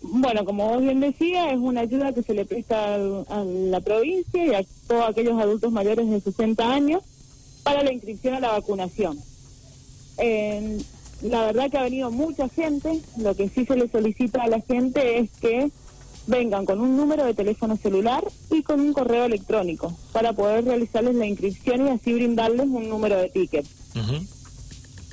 Bueno, como vos bien decía, es una ayuda que se le presta a la provincia y a todos aquellos adultos mayores de 60 años para la inscripción a la vacunación. la verdad que ha venido mucha gente, lo que sí se le solicita a la gente es que vengan con un número de teléfono celular y con un correo electrónico para poder realizarles la inscripción y así brindarles un número de ticket.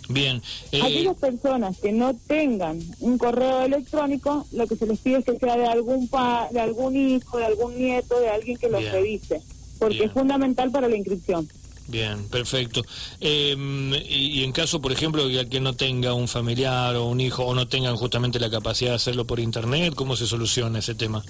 Bien. Eh... Aquellas personas que no tengan un correo electrónico, lo que se les pide es que sea de algún pa de algún hijo, de algún nieto, de alguien que los revise, porque es fundamental para la inscripción. Bien, perfecto. Em, y, en caso, por ejemplo, que que no tenga un familiar o un hijo o no tengan justamente la capacidad de hacerlo por internet, ¿cómo se soluciona ese tema?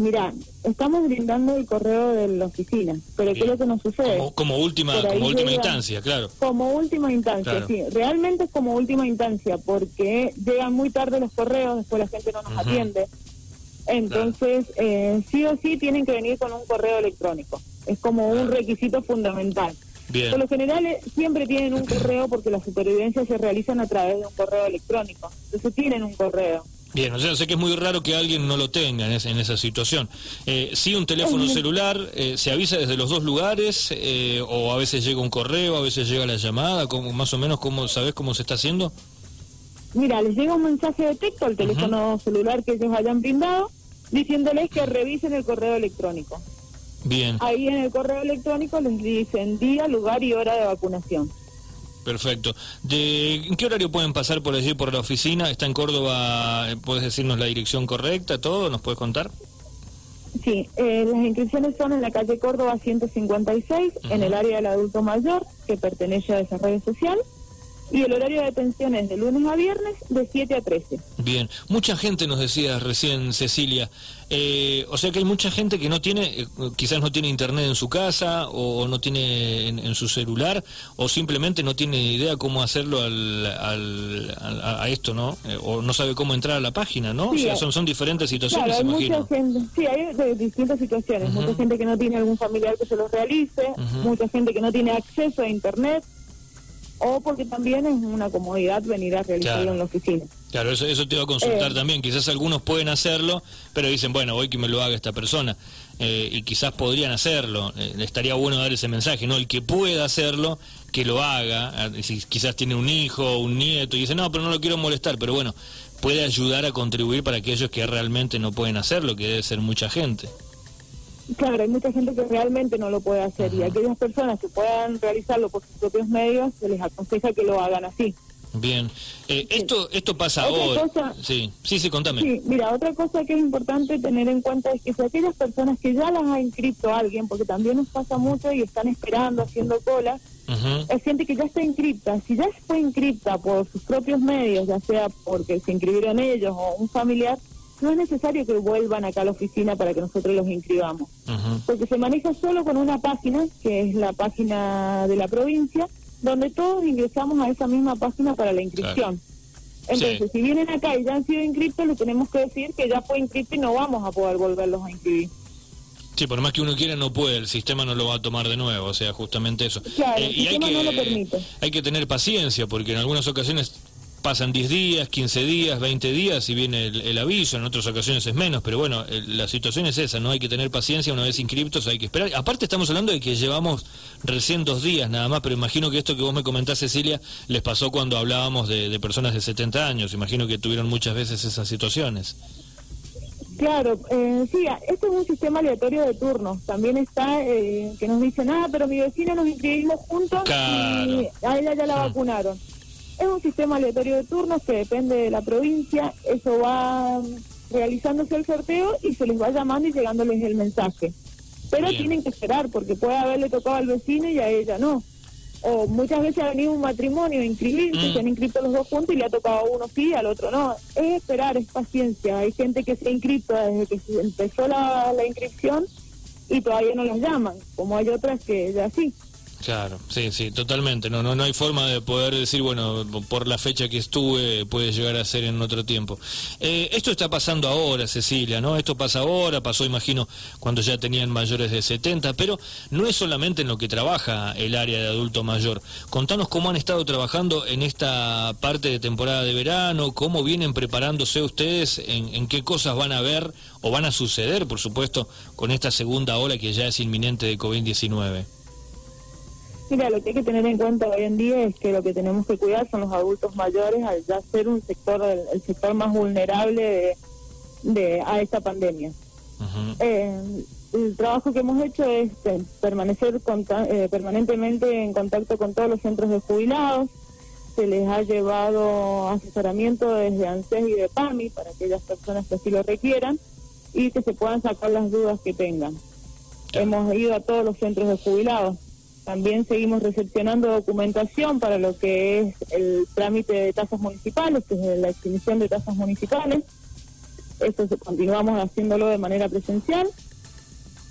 Mira, estamos brindando el correo de la oficina, pero ¿qué es lo que nos sucede? Como, última, como última instancia, claro. Como última instancia, sí. Realmente es como última instancia, porque llegan muy tarde los correos, después la gente no nos atiende. Entonces, eh, sí o sí tienen que venir con un correo electrónico. Es como un requisito fundamental. Por lo general eh, siempre tienen un correo porque las supervivencias se realizan a través de un correo electrónico. Entonces tienen un correo. Bien, o sea, sé que es muy raro que alguien no lo tenga en, en esa situación. Eh, sí, un teléfono celular, eh, ¿se avisa desde los dos lugares? Eh, ¿O a veces llega un correo, a veces llega la llamada? ¿Cómo, más o menos, cómo, ¿sabes cómo se está haciendo? Mira, les llega un mensaje de texto al teléfono celular que ellos hayan brindado, diciéndoles que revisen el correo electrónico. Bien. Ahí en el correo electrónico les dicen día, lugar y hora de vacunación. Perfecto. ¿De ¿En qué horario pueden pasar por allí, por la oficina? ¿Está en Córdoba? Eh, ¿Puedes decirnos la dirección correcta, todo? ¿Nos puedes contar? Sí, eh, las inscripciones son en la calle Córdoba 156, en el área del adulto mayor, que pertenece a desarrollo social. Y el horario de atención es de lunes a viernes de 7 a 13. Bien, mucha gente nos decía recién Cecilia, eh, o sea que hay mucha gente que no tiene, eh, quizás no tiene internet en su casa o, no tiene en, su celular o simplemente no tiene idea cómo hacerlo al, a esto, ¿no? Eh, o no sabe cómo entrar a la página, ¿no? o sea, son, son diferentes situaciones, hay Mucha gente, sí, hay de distintas situaciones. Mucha gente que no tiene algún familiar que se lo realice, mucha gente que no tiene acceso a internet o porque también es una comodidad venir a realizarlo en la oficina. Claro, eso, eso te iba a consultar eh. también. Quizás algunos pueden hacerlo, pero dicen, bueno, voy que me lo haga esta persona. Eh, y quizás podrían hacerlo. Eh, estaría bueno dar ese mensaje, ¿no? El que pueda hacerlo, que lo haga. Si quizás tiene un hijo, un nieto, y dice, no, pero no lo quiero molestar. Pero bueno, puede ayudar a contribuir para aquellos que realmente no pueden hacerlo, que debe ser mucha gente. Claro, hay mucha gente que realmente no lo puede hacer y aquellas personas que puedan realizarlo por sus propios medios, se les aconseja que lo hagan así. Bien, eh, esto esto pasa ahora. sí, sí, sí, contame. Sí, mira, otra cosa que es importante tener en cuenta es que si aquellas personas que ya las ha inscrito alguien, porque también nos pasa mucho y están esperando, haciendo cola, es gente que ya está inscripta. Si ya fue inscripta por sus propios medios, ya sea porque se inscribieron ellos o un familiar, no es necesario que vuelvan acá a la oficina para que nosotros los inscribamos, porque se maneja solo con una página, que es la página de la provincia, donde todos ingresamos a esa misma página para la inscripción. Entonces, si vienen acá y ya han sido inscritos, le tenemos que decir que ya fue inscrito y no vamos a poder volverlos a inscribir. Sí, por más que uno quiera no puede, el sistema no lo va a tomar de nuevo, o sea, justamente eso. Claro, el sistema hay que, no lo permite. Hay que tener paciencia, porque en algunas ocasiones pasan 10 días, 15 días, 20 días y viene el, aviso, en otras ocasiones es menos, pero bueno, la situación es esa, no hay que tener paciencia, una vez inscriptos hay que esperar. Aparte estamos hablando de que llevamos recién dos días nada más, pero imagino que esto que vos me comentás, Cecilia, les pasó cuando hablábamos de, personas de 70 años, imagino que tuvieron muchas veces esas situaciones. Claro, eh, sí, este es un sistema aleatorio de turnos. También está eh, que nos dicen, ah, pero mi vecina nos inscribimos juntos y a ella ya la ah. vacunaron. Es un sistema aleatorio de turnos que depende de la provincia, eso va realizándose el sorteo y se les va llamando y llegándoles el mensaje. Pero tienen que esperar porque puede haberle tocado al vecino y a ella no. O muchas veces ha venido un matrimonio a inscribirse, mm. se han inscrito los dos juntos y le ha tocado a uno sí, al otro no. Es esperar, es paciencia. Hay gente que se ha inscrito desde que empezó la, la inscripción y todavía no las llaman, como hay otras que ya sí. Claro, sí, sí, totalmente. No, no, no hay forma de poder decir, bueno, por la fecha que estuve puede llegar a ser en otro tiempo. Eh, esto está pasando ahora, Cecilia, ¿no? Esto pasa ahora, pasó, imagino, cuando ya tenían mayores de 70, pero no es solamente en lo que trabaja el área de adulto mayor. Contanos cómo han estado trabajando en esta parte de temporada de verano, cómo vienen preparándose ustedes, en, en qué cosas van a ver o van a suceder, por supuesto, con esta segunda ola que ya es inminente de COVID-19. Mira, lo que hay que tener en cuenta hoy en día es que lo que tenemos que cuidar son los adultos mayores, al ya ser un sector, el, sector más vulnerable de, a esta pandemia. Eh, el trabajo que hemos hecho es eh, permanecer eh, permanentemente en contacto con todos los centros de jubilados. Se les ha llevado asesoramiento desde ANSES y de PAMI para aquellas personas que así lo requieran y que se puedan sacar las dudas que tengan. Hemos ido a todos los centros de jubilados también seguimos recepcionando documentación para lo que es el trámite de tasas municipales, que la extinción de tasas municipales. Eso continuamos haciéndolo de manera presencial.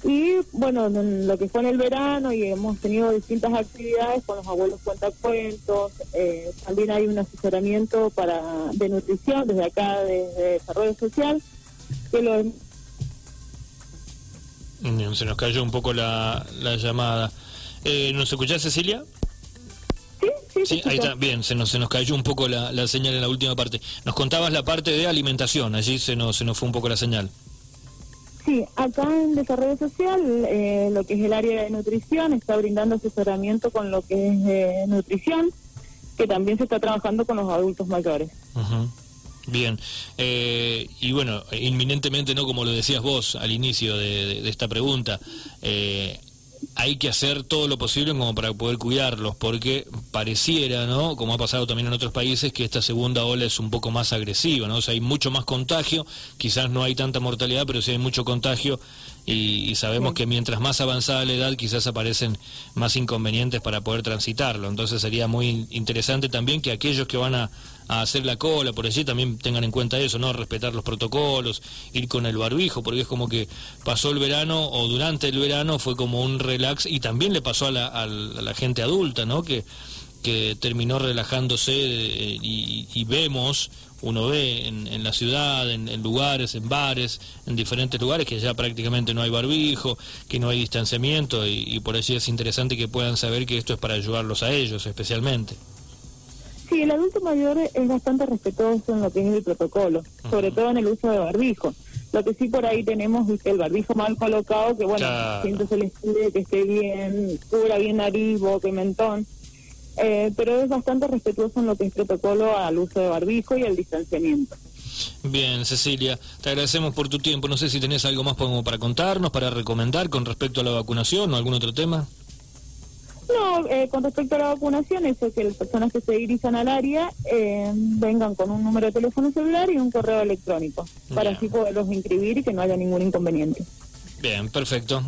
Y bueno, en lo que fue en el verano y hemos tenido distintas actividades con los abuelos cuentacuentos, eh, también hay un asesoramiento para de nutrición desde acá, desde Desarrollo Social, que lo... Se nos cayó un poco la, la llamada. Eh, ¿Nos escuchás, Cecilia? Sí, sí, ahí está, bien, se nos, se nos cayó un poco la, señal en la última parte. Nos contabas la parte de alimentación, allí se nos, se nos fue un poco la señal. Sí, acá en Desarrollo Social, eh, lo que es el área de nutrición, está brindando asesoramiento con lo que es eh, nutrición, que también se está trabajando con los adultos mayores. Bien, eh, y bueno, inminentemente, ¿no? Como lo decías vos al inicio de, de esta pregunta, eh, hay que hacer todo lo posible como para poder cuidarlos, porque pareciera, ¿no? Como ha pasado también en otros países, que esta segunda ola es un poco más agresiva, ¿no? O sea, hay mucho más contagio, quizás no hay tanta mortalidad, pero sí hay mucho contagio y, sabemos que mientras más avanzada la edad, quizás aparecen más inconvenientes para poder transitarlo. Entonces sería muy interesante también que aquellos que van a, a hacer la cola por allí también tengan en cuenta eso, ¿no? Respetar los protocolos, ir con el barbijo, porque es como que pasó el verano o durante el verano fue como un relax y también le pasó a la, a la gente adulta, ¿no? Que, que terminó relajándose eh, y, vemos, uno ve en, la ciudad, en, lugares, en bares, en diferentes lugares que ya prácticamente no hay barbijo, que no hay distanciamiento y, y por allí es interesante que puedan saber que esto es para ayudarlos a ellos especialmente. Sí, el adulto mayor es bastante respetuoso en lo que es el protocolo, sobre todo en el uso de barbijo. Lo que sí por ahí tenemos es el barbijo mal colocado, que bueno, siempre se les pide que esté bien, cubra bien nariz, boca y mentón. Eh, pero es bastante respetuoso en lo que es protocolo al uso de barbijo y al distanciamiento. Bien, Cecilia, te agradecemos por tu tiempo. No sé si tenés algo más para contarnos, para recomendar con respecto a la vacunación o algún otro tema. No, eh, con respecto a la vacunación, eso que las personas que se dirijan al área eh, vengan con un número de teléfono celular y un correo electrónico, para así poderlos inscribir y que no haya ningún inconveniente. Bien, perfecto.